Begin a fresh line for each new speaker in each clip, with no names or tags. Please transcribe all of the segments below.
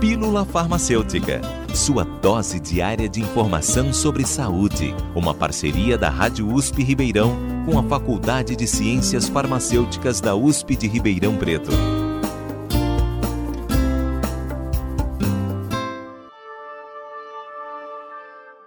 Pílula Farmacêutica, sua dose diária de informação sobre saúde. Uma parceria da Rádio USP Ribeirão com a Faculdade de Ciências Farmacêuticas da USP de Ribeirão Preto.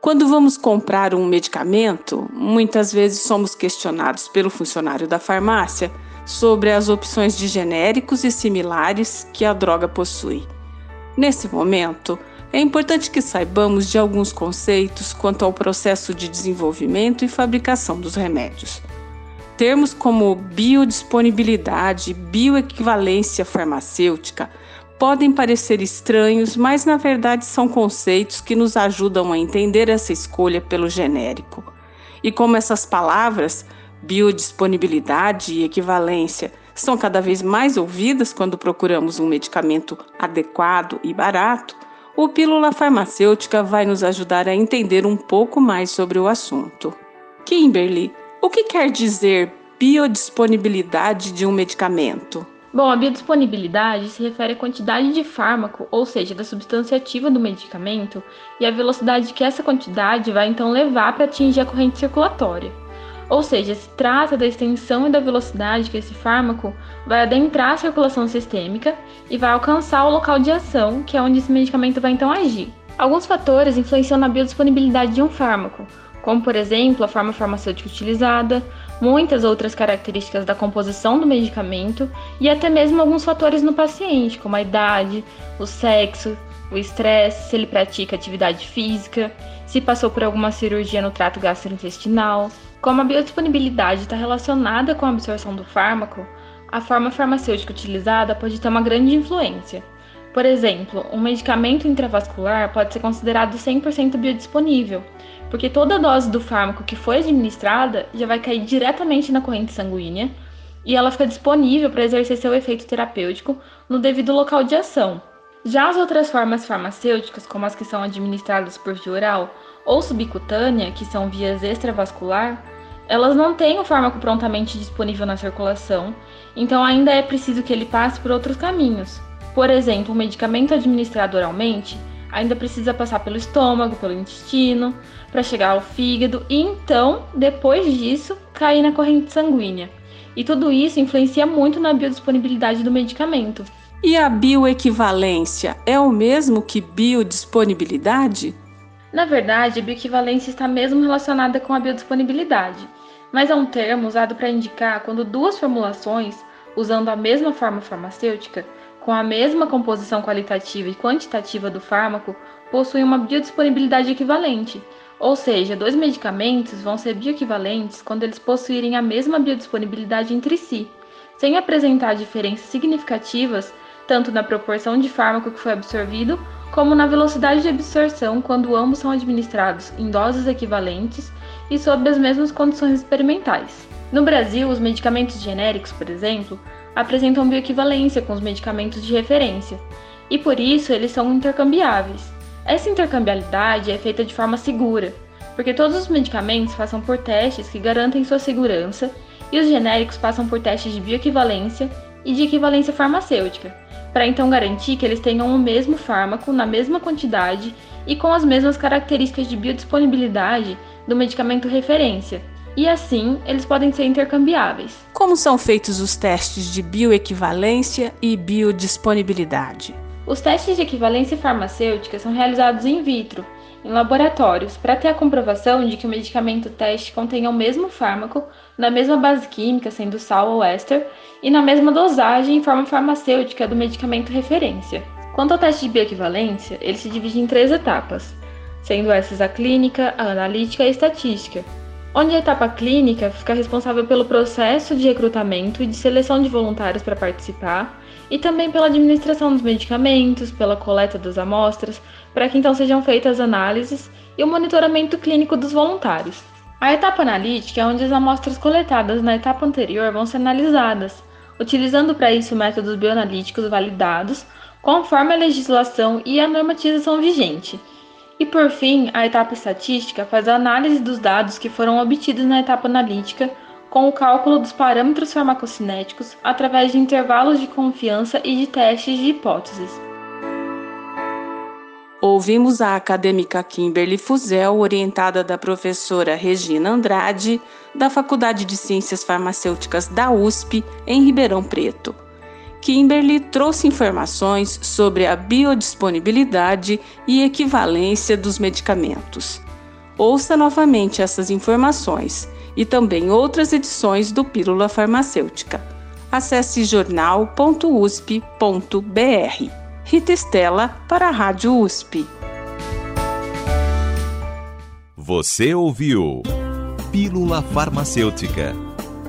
Quando vamos comprar um medicamento, muitas vezes somos questionados pelo funcionário da farmácia sobre as opções de genéricos e similares que a droga possui. Nesse momento, é importante que saibamos de alguns conceitos quanto ao processo de desenvolvimento e fabricação dos remédios. Termos como biodisponibilidade e bioequivalência farmacêutica podem parecer estranhos, mas na verdade são conceitos que nos ajudam a entender essa escolha pelo genérico. E como essas palavras, biodisponibilidade e equivalência, são cada vez mais ouvidas quando procuramos um medicamento adequado e barato, o Pílula Farmacêutica vai nos ajudar a entender um pouco mais sobre o assunto. Kimberly, o que quer dizer biodisponibilidade de um medicamento?
Bom, a biodisponibilidade se refere à quantidade de fármaco, ou seja, da substância ativa do medicamento, e a velocidade que essa quantidade vai então levar para atingir a corrente circulatória. Ou seja, se trata da extensão e da velocidade que esse fármaco vai adentrar a circulação sistêmica e vai alcançar o local de ação, que é onde esse medicamento vai então agir. Alguns fatores influenciam na biodisponibilidade de um fármaco, como por exemplo a forma farmacêutica utilizada, muitas outras características da composição do medicamento e até mesmo alguns fatores no paciente, como a idade, o sexo, o estresse, se ele pratica atividade física, se passou por alguma cirurgia no trato gastrointestinal. Como a biodisponibilidade está relacionada com a absorção do fármaco, a forma farmacêutica utilizada pode ter uma grande influência. Por exemplo, um medicamento intravascular pode ser considerado 100% biodisponível, porque toda dose do fármaco que foi administrada já vai cair diretamente na corrente sanguínea e ela fica disponível para exercer seu efeito terapêutico no devido local de ação. Já as outras formas farmacêuticas, como as que são administradas por via oral ou subcutânea, que são vias extravascular, elas não têm o fármaco prontamente disponível na circulação, então ainda é preciso que ele passe por outros caminhos. Por exemplo, o medicamento administrado oralmente ainda precisa passar pelo estômago, pelo intestino, para chegar ao fígado e então, depois disso, cair na corrente sanguínea. E tudo isso influencia muito na biodisponibilidade do medicamento.
E a bioequivalência é o mesmo que biodisponibilidade?
Na verdade, a bioequivalência está mesmo relacionada com a biodisponibilidade, mas é um termo usado para indicar quando duas formulações, usando a mesma forma farmacêutica, com a mesma composição qualitativa e quantitativa do fármaco, possuem uma biodisponibilidade equivalente, ou seja, dois medicamentos vão ser bioequivalentes quando eles possuírem a mesma biodisponibilidade entre si, sem apresentar diferenças significativas tanto na proporção de fármaco que foi absorvido, como na velocidade de absorção quando ambos são administrados em doses equivalentes e sob as mesmas condições experimentais. No Brasil, os medicamentos genéricos, por exemplo, apresentam bioequivalência com os medicamentos de referência, e por isso eles são intercambiáveis. Essa intercambiabilidade é feita de forma segura, porque todos os medicamentos passam por testes que garantem sua segurança e os genéricos passam por testes de bioequivalência e de equivalência farmacêutica, para então garantir que eles tenham o mesmo fármaco na mesma quantidade e com as mesmas características de biodisponibilidade do medicamento referência. E assim, eles podem ser intercambiáveis.
Como são feitos os testes de bioequivalência e biodisponibilidade?
Os testes de equivalência farmacêutica são realizados in vitro, em laboratórios, para ter a comprovação de que o medicamento teste contenha o mesmo fármaco, na mesma base química, sendo sal ou éster, e na mesma dosagem e forma farmacêutica do medicamento referência. Quanto ao teste de bioequivalência, ele se divide em três etapas, sendo essas a clínica, a analítica e a estatística, onde a etapa clínica fica responsável pelo processo de recrutamento e de seleção de voluntários para participar, e também pela administração dos medicamentos, pela coleta das amostras, para que então sejam feitas análises e o monitoramento clínico dos voluntários. A etapa analítica é onde as amostras coletadas na etapa anterior vão ser analisadas, utilizando para isso métodos bioanalíticos validados conforme a legislação e a normatização vigente. E por fim, a etapa estatística faz a análise dos dados que foram obtidos na etapa analítica com o cálculo dos parâmetros farmacocinéticos através de intervalos de confiança e de testes de hipóteses.
Ouvimos a acadêmica Kimberly Fuzel, orientada da professora Regina Andrade, da Faculdade de Ciências Farmacêuticas da USP, em Ribeirão Preto. Kimberly trouxe informações sobre a biodisponibilidade e equivalência dos medicamentos. Ouça novamente essas informações e também outras edições do Pílula Farmacêutica. Acesse jornal.usp.br. Rita Estela para a Rádio USP.
Você ouviu Pílula Farmacêutica.